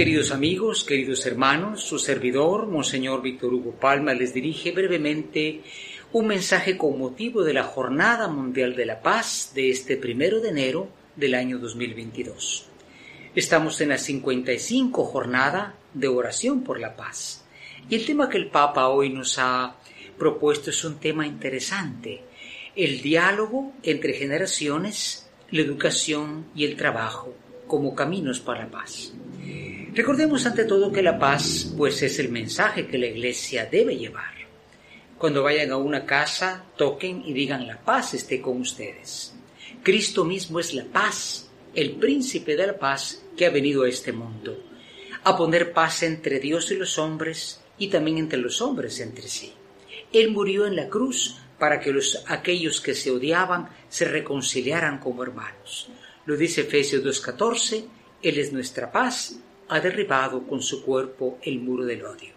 queridos amigos, queridos hermanos, su servidor, Monseñor Víctor Hugo Palma, les dirige brevemente un mensaje con motivo de la Jornada Mundial de la Paz de este primero de enero del año 2022. Estamos en la 55 jornada de oración por la paz. Y el tema que el Papa hoy nos ha propuesto es un tema interesante, el diálogo entre generaciones, la educación y el trabajo como caminos para la paz. Recordemos ante todo que la paz pues es el mensaje que la iglesia debe llevar. Cuando vayan a una casa, toquen y digan la paz esté con ustedes. Cristo mismo es la paz, el príncipe de la paz que ha venido a este mundo, a poner paz entre Dios y los hombres y también entre los hombres entre sí. Él murió en la cruz para que los, aquellos que se odiaban se reconciliaran como hermanos. Lo dice Efesios 2.14, Él es nuestra paz ha derribado con su cuerpo el muro del odio.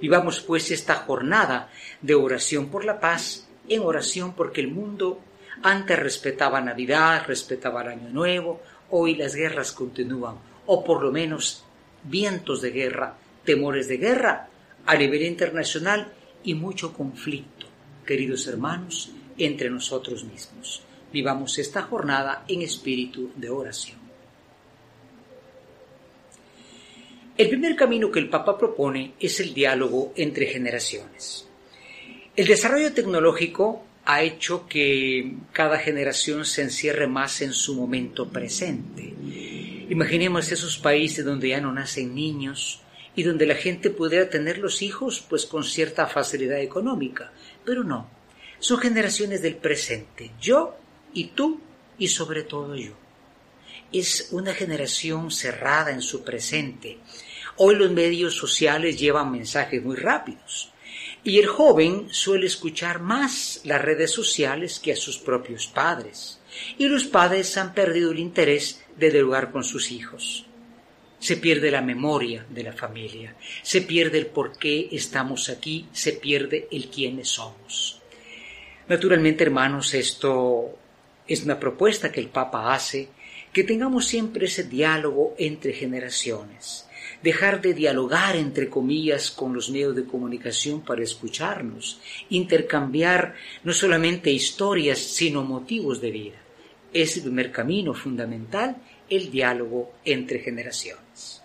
Vivamos pues esta jornada de oración por la paz en oración porque el mundo antes respetaba Navidad, respetaba el Año Nuevo, hoy las guerras continúan, o por lo menos vientos de guerra, temores de guerra a nivel internacional y mucho conflicto, queridos hermanos, entre nosotros mismos. Vivamos esta jornada en espíritu de oración. El primer camino que el Papa propone es el diálogo entre generaciones. El desarrollo tecnológico ha hecho que cada generación se encierre más en su momento presente. Imaginemos esos países donde ya no nacen niños y donde la gente pudiera tener los hijos pues con cierta facilidad económica, pero no. Son generaciones del presente, yo y tú y sobre todo yo es una generación cerrada en su presente. Hoy los medios sociales llevan mensajes muy rápidos y el joven suele escuchar más las redes sociales que a sus propios padres y los padres han perdido el interés de dialogar con sus hijos. Se pierde la memoria de la familia, se pierde el por qué estamos aquí, se pierde el quiénes somos. Naturalmente, hermanos, esto es una propuesta que el Papa hace que tengamos siempre ese diálogo entre generaciones, dejar de dialogar entre comillas con los medios de comunicación para escucharnos, intercambiar no solamente historias, sino motivos de vida. Es el primer camino fundamental, el diálogo entre generaciones.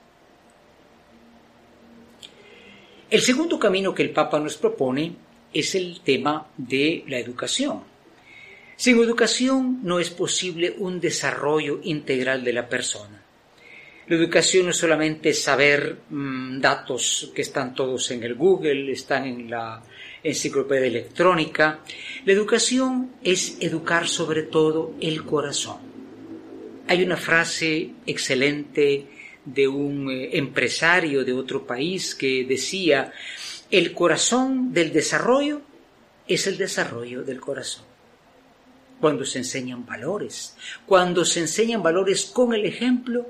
El segundo camino que el Papa nos propone es el tema de la educación sin educación no es posible un desarrollo integral de la persona. La educación no es solamente saber mm, datos que están todos en el Google, están en la enciclopedia electrónica. La educación es educar sobre todo el corazón. Hay una frase excelente de un eh, empresario de otro país que decía, el corazón del desarrollo es el desarrollo del corazón cuando se enseñan valores, cuando se enseñan valores con el ejemplo,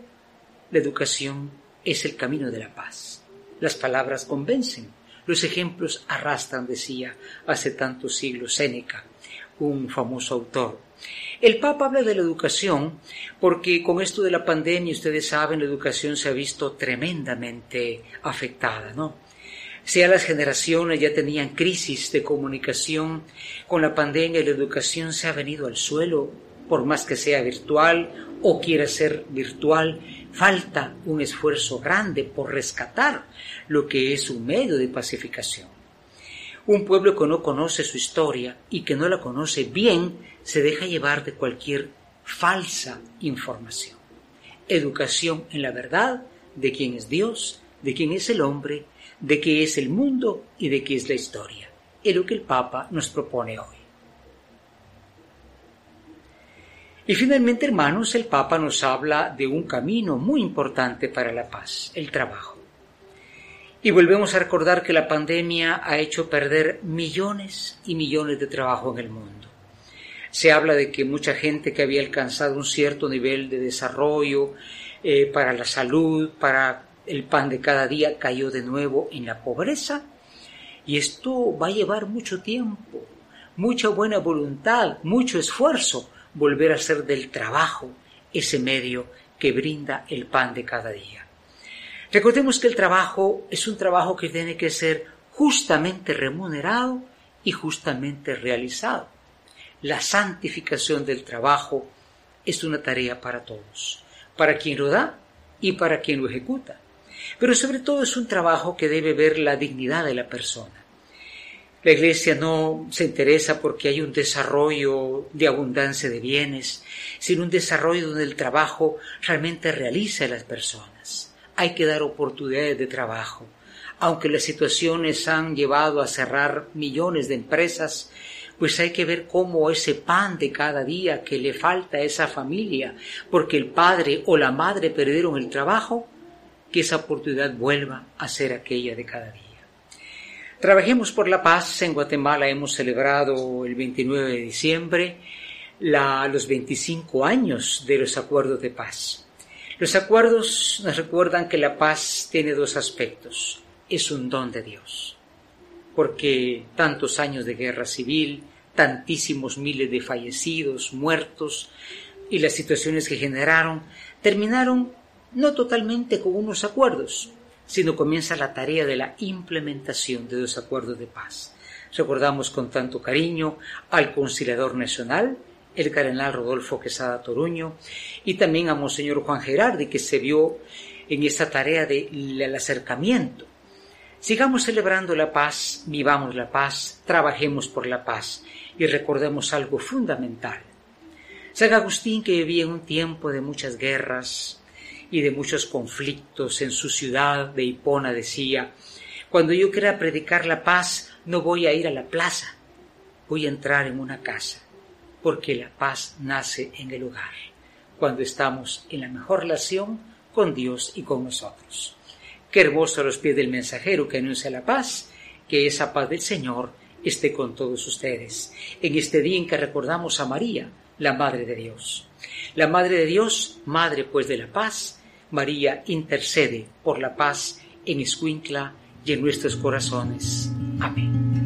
la educación es el camino de la paz. Las palabras convencen, los ejemplos arrastran, decía hace tantos siglos Séneca, un famoso autor. El Papa habla de la educación porque con esto de la pandemia, ustedes saben, la educación se ha visto tremendamente afectada, ¿no? Sea las generaciones ya tenían crisis de comunicación, con la pandemia la educación se ha venido al suelo, por más que sea virtual o quiera ser virtual, falta un esfuerzo grande por rescatar lo que es un medio de pacificación. Un pueblo que no conoce su historia y que no la conoce bien se deja llevar de cualquier falsa información. Educación en la verdad de quién es Dios, de quién es el hombre de qué es el mundo y de qué es la historia. Es lo que el Papa nos propone hoy. Y finalmente, hermanos, el Papa nos habla de un camino muy importante para la paz, el trabajo. Y volvemos a recordar que la pandemia ha hecho perder millones y millones de trabajo en el mundo. Se habla de que mucha gente que había alcanzado un cierto nivel de desarrollo eh, para la salud, para el pan de cada día cayó de nuevo en la pobreza y esto va a llevar mucho tiempo, mucha buena voluntad, mucho esfuerzo volver a ser del trabajo ese medio que brinda el pan de cada día. Recordemos que el trabajo es un trabajo que tiene que ser justamente remunerado y justamente realizado. La santificación del trabajo es una tarea para todos, para quien lo da y para quien lo ejecuta. Pero sobre todo es un trabajo que debe ver la dignidad de la persona. La Iglesia no se interesa porque hay un desarrollo de abundancia de bienes, sino un desarrollo donde el trabajo realmente realiza a las personas. Hay que dar oportunidades de trabajo. Aunque las situaciones han llevado a cerrar millones de empresas, pues hay que ver cómo ese pan de cada día que le falta a esa familia, porque el padre o la madre perdieron el trabajo, que esa oportunidad vuelva a ser aquella de cada día. Trabajemos por la paz. En Guatemala hemos celebrado el 29 de diciembre los 25 años de los acuerdos de paz. Los acuerdos nos recuerdan que la paz tiene dos aspectos. Es un don de Dios. Porque tantos años de guerra civil, tantísimos miles de fallecidos, muertos y las situaciones que generaron, terminaron no totalmente con unos acuerdos, sino comienza la tarea de la implementación de los acuerdos de paz. Recordamos con tanto cariño al conciliador nacional, el cardenal Rodolfo Quesada Toruño, y también a Monseñor Juan Gerardi, que se vio en esta tarea del acercamiento. Sigamos celebrando la paz, vivamos la paz, trabajemos por la paz y recordemos algo fundamental. San Agustín, que vivía en un tiempo de muchas guerras, y de muchos conflictos en su ciudad de Hipona decía, cuando yo quiera predicar la paz no voy a ir a la plaza, voy a entrar en una casa, porque la paz nace en el hogar, cuando estamos en la mejor relación con Dios y con nosotros. Qué hermoso a los pies del mensajero que anuncia la paz, que esa paz del Señor esté con todos ustedes, en este día en que recordamos a María, la Madre de Dios. La Madre de Dios, Madre pues de la paz, María intercede por la paz en Escuintla y en nuestros corazones. Amén.